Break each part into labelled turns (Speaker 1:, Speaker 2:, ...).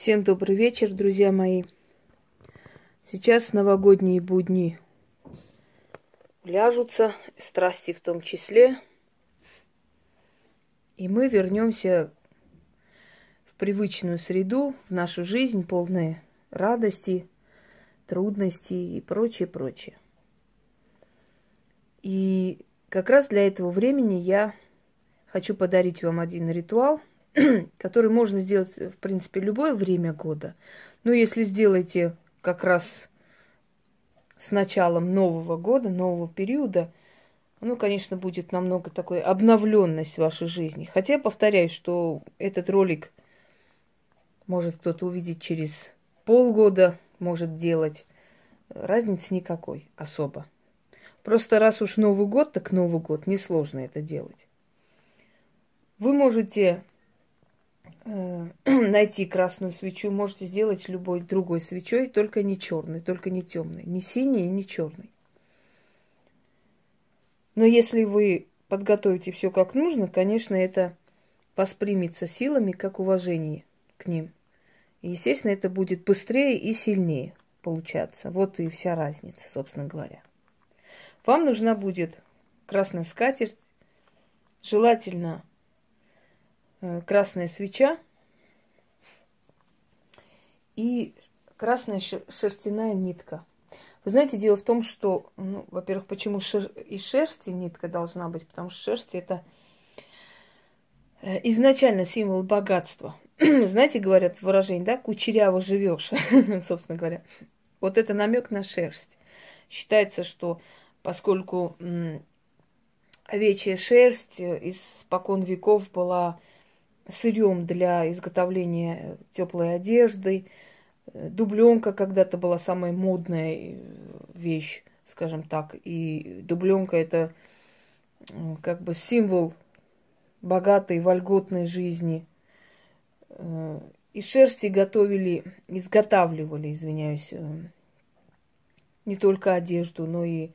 Speaker 1: Всем добрый вечер, друзья мои. Сейчас новогодние будни ляжутся, страсти в том числе. И мы вернемся в привычную среду, в нашу жизнь, полные радости, трудностей и прочее, прочее. И как раз для этого времени я хочу подарить вам один ритуал – который можно сделать, в принципе, любое время года. Но если сделаете как раз с началом нового года, нового периода, ну, конечно, будет намного такой обновленность вашей жизни. Хотя, повторяю, что этот ролик может кто-то увидеть через полгода, может делать. Разницы никакой особо. Просто раз уж Новый год, так Новый год, несложно это делать. Вы можете найти красную свечу, можете сделать любой другой свечой, только не черной, только не темной, не синей и не черной. Но если вы подготовите все как нужно, конечно, это воспримется силами как уважение к ним. И, естественно, это будет быстрее и сильнее получаться. Вот и вся разница, собственно говоря. Вам нужна будет красная скатерть, желательно Э, красная свеча и красная шерстяная нитка. Вы знаете, дело в том, что, ну, во-первых, почему шер... из шерсти нитка должна быть, потому что шерсть это э, изначально символ богатства. знаете, говорят выражение, да, кучеряво живешь, собственно говоря. Вот это намек на шерсть. Считается, что поскольку овечья шерсть из спокон веков была сырьем для изготовления теплой одежды. Дубленка когда-то была самая модная э, вещь, скажем так. И дубленка это как бы символ богатой, вольготной жизни. Э, из шерсти готовили, изготавливали, извиняюсь, э, не только одежду, но и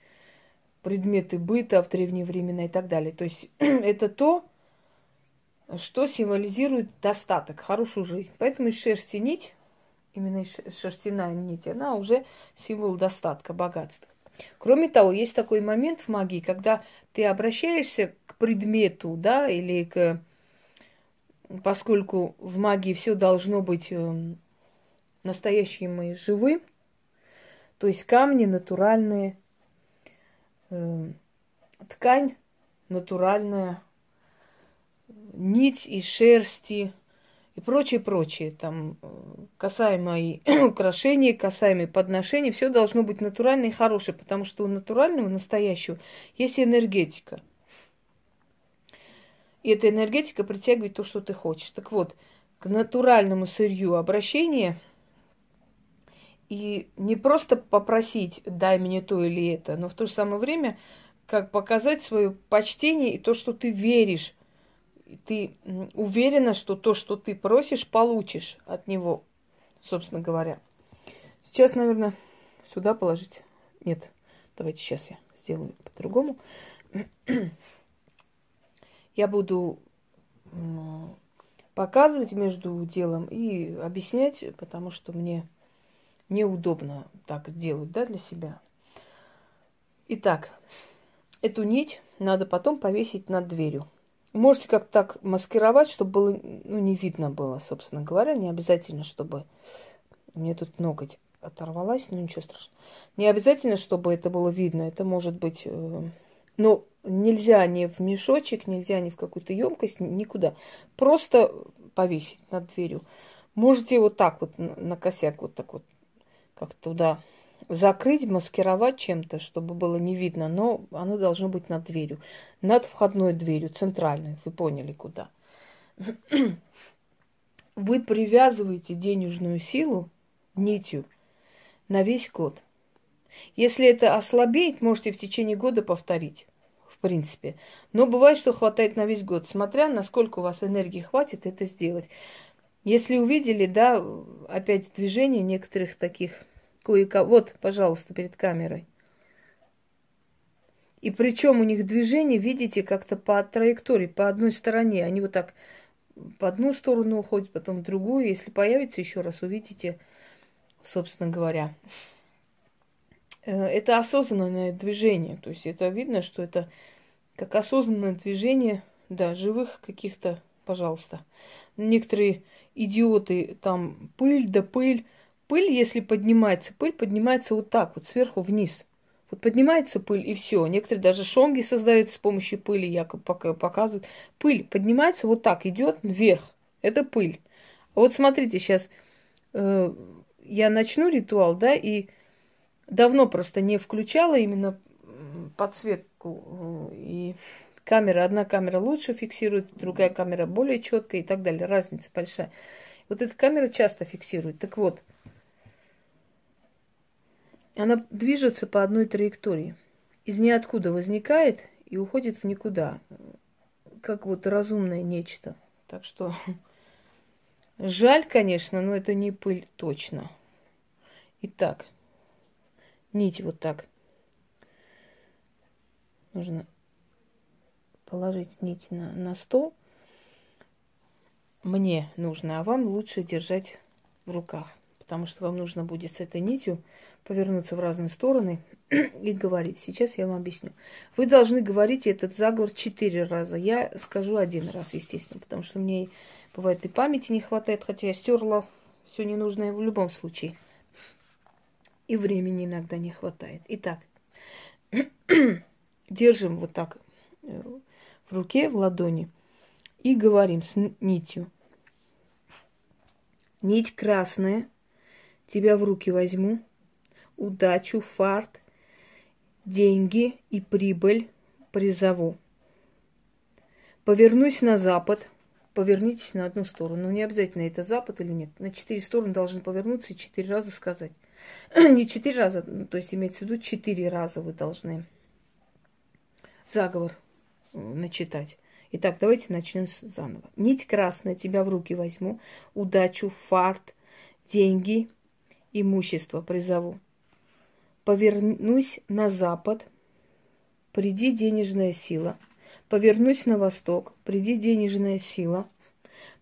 Speaker 1: предметы быта в древние времена и так далее. То есть это то, что символизирует достаток, хорошую жизнь. Поэтому из шерсти нить, именно шерстяная нить, она уже символ достатка, богатства. Кроме того, есть такой момент в магии, когда ты обращаешься к предмету, да, или к... Поскольку в магии все должно быть эм, настоящим и живым, то есть камни натуральные, э, ткань натуральная, нить из шерсти и прочее, прочее. Там э, касаемо и украшений, касаемо подношений, все должно быть натуральное и хорошее, потому что у натурального, настоящего, есть энергетика. И эта энергетика притягивает то, что ты хочешь. Так вот, к натуральному сырью обращение и не просто попросить, дай мне то или это, но в то же самое время как показать свое почтение и то, что ты веришь ты уверена, что то, что ты просишь, получишь от него, собственно говоря. Сейчас, наверное, сюда положить. Нет, давайте сейчас я сделаю по-другому. Я буду показывать между делом и объяснять, потому что мне неудобно так сделать, да, для себя. Итак, эту нить надо потом повесить над дверью. Можете как-то так маскировать, чтобы было, ну, не видно было, собственно говоря. Не обязательно, чтобы... Мне тут ноготь оторвалась, но ничего страшного. Не обязательно, чтобы это было видно. Это может быть... Э, ну, нельзя ни в мешочек, нельзя ни в какую-то емкость, никуда. Просто повесить над дверью. Можете вот так вот на косяк вот так вот как туда закрыть, маскировать чем-то, чтобы было не видно, но оно должно быть над дверью. Над входной дверью, центральной. Вы поняли, куда. Вы привязываете денежную силу нитью на весь год. Если это ослабеет, можете в течение года повторить, в принципе. Но бывает, что хватает на весь год, смотря насколько у вас энергии хватит это сделать. Если увидели, да, опять движение некоторых таких кое-кого. Вот, пожалуйста, перед камерой. И причем у них движение, видите, как-то по траектории, по одной стороне. Они вот так по одну сторону уходит, потом в другую. Если появится еще раз, увидите, собственно говоря. Э, это осознанное движение. То есть это видно, что это как осознанное движение, да, живых каких-то, пожалуйста. Некоторые идиоты, там пыль да пыль. Пыль, если поднимается, пыль поднимается вот так, вот сверху вниз. Вот поднимается пыль, и все. Некоторые даже шонги создают с помощью пыли, якобы показывают. Пыль поднимается вот так, идет вверх. Это пыль. А вот смотрите, сейчас э, я начну ритуал, да, и давно просто не включала именно подсветку. И камера, одна камера лучше фиксирует, другая камера более четкая и так далее. Разница большая. Вот эта камера часто фиксирует. Так вот, она движется по одной траектории. Из ниоткуда возникает и уходит в никуда. Как вот разумное нечто. Так что жаль, конечно, но это не пыль точно. Итак, нить вот так. Нужно положить нить на, на стол. Мне нужно, а вам лучше держать в руках, потому что вам нужно будет с этой нитью повернуться в разные стороны и говорить. Сейчас я вам объясню. Вы должны говорить этот заговор четыре раза. Я скажу один раз, естественно, потому что мне бывает и памяти не хватает, хотя я стерла все ненужное в любом случае. И времени иногда не хватает. Итак, держим вот так э, в руке, в ладони, и говорим с нитью. Нить красная, тебя в руки возьму, удачу, фарт, деньги и прибыль призову. Повернусь на запад, повернитесь на одну сторону. Ну, не обязательно это запад или нет. На четыре стороны должны повернуться и четыре раза сказать. не четыре раза, ну, то есть имеется в виду четыре раза вы должны заговор э, начитать. Итак, давайте начнем заново. Нить красная, тебя в руки возьму, удачу, фарт, деньги, имущество призову. Повернусь на запад, приди денежная сила. Повернусь на восток, приди денежная сила.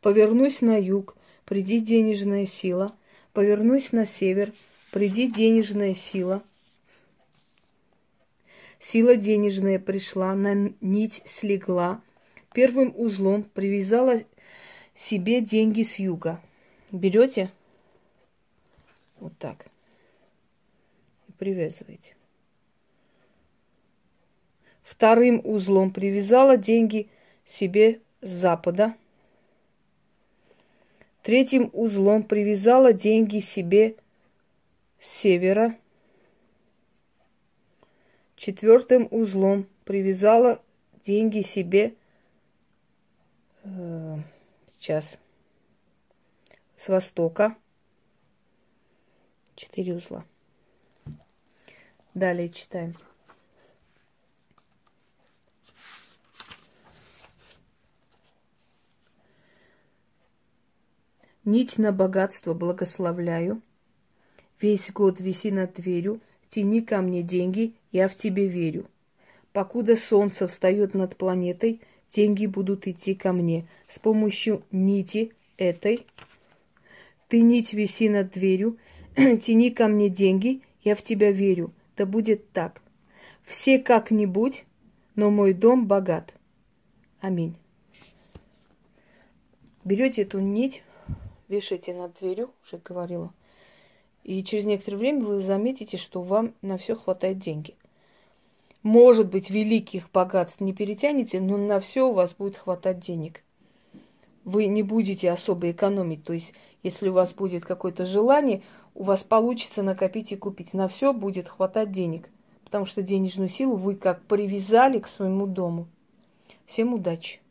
Speaker 1: Повернусь на юг, приди денежная сила. Повернусь на север, приди денежная сила. Сила денежная пришла, на нить слегла, первым узлом привязала себе деньги с юга. Берете вот так и привязываете. Вторым узлом привязала деньги себе с запада. Третьим узлом привязала деньги себе с севера. Четвертым узлом привязала деньги себе э, сейчас с востока. Четыре узла. Далее читаем. Нить на богатство благословляю – Весь год виси над дверью, тяни ко мне деньги, я в тебе верю. Покуда солнце встает над планетой, деньги будут идти ко мне. С помощью нити этой ты нить виси над дверью, тяни ко мне деньги, я в тебя верю. Да будет так. Все как-нибудь, но мой дом богат. Аминь. Берете эту нить, вешайте над дверью, уже говорила, и через некоторое время вы заметите, что вам на все хватает деньги. Может быть, великих богатств не перетянете, но на все у вас будет хватать денег. Вы не будете особо экономить. То есть, если у вас будет какое-то желание, у вас получится накопить и купить. На все будет хватать денег. Потому что денежную силу вы как привязали к своему дому. Всем удачи!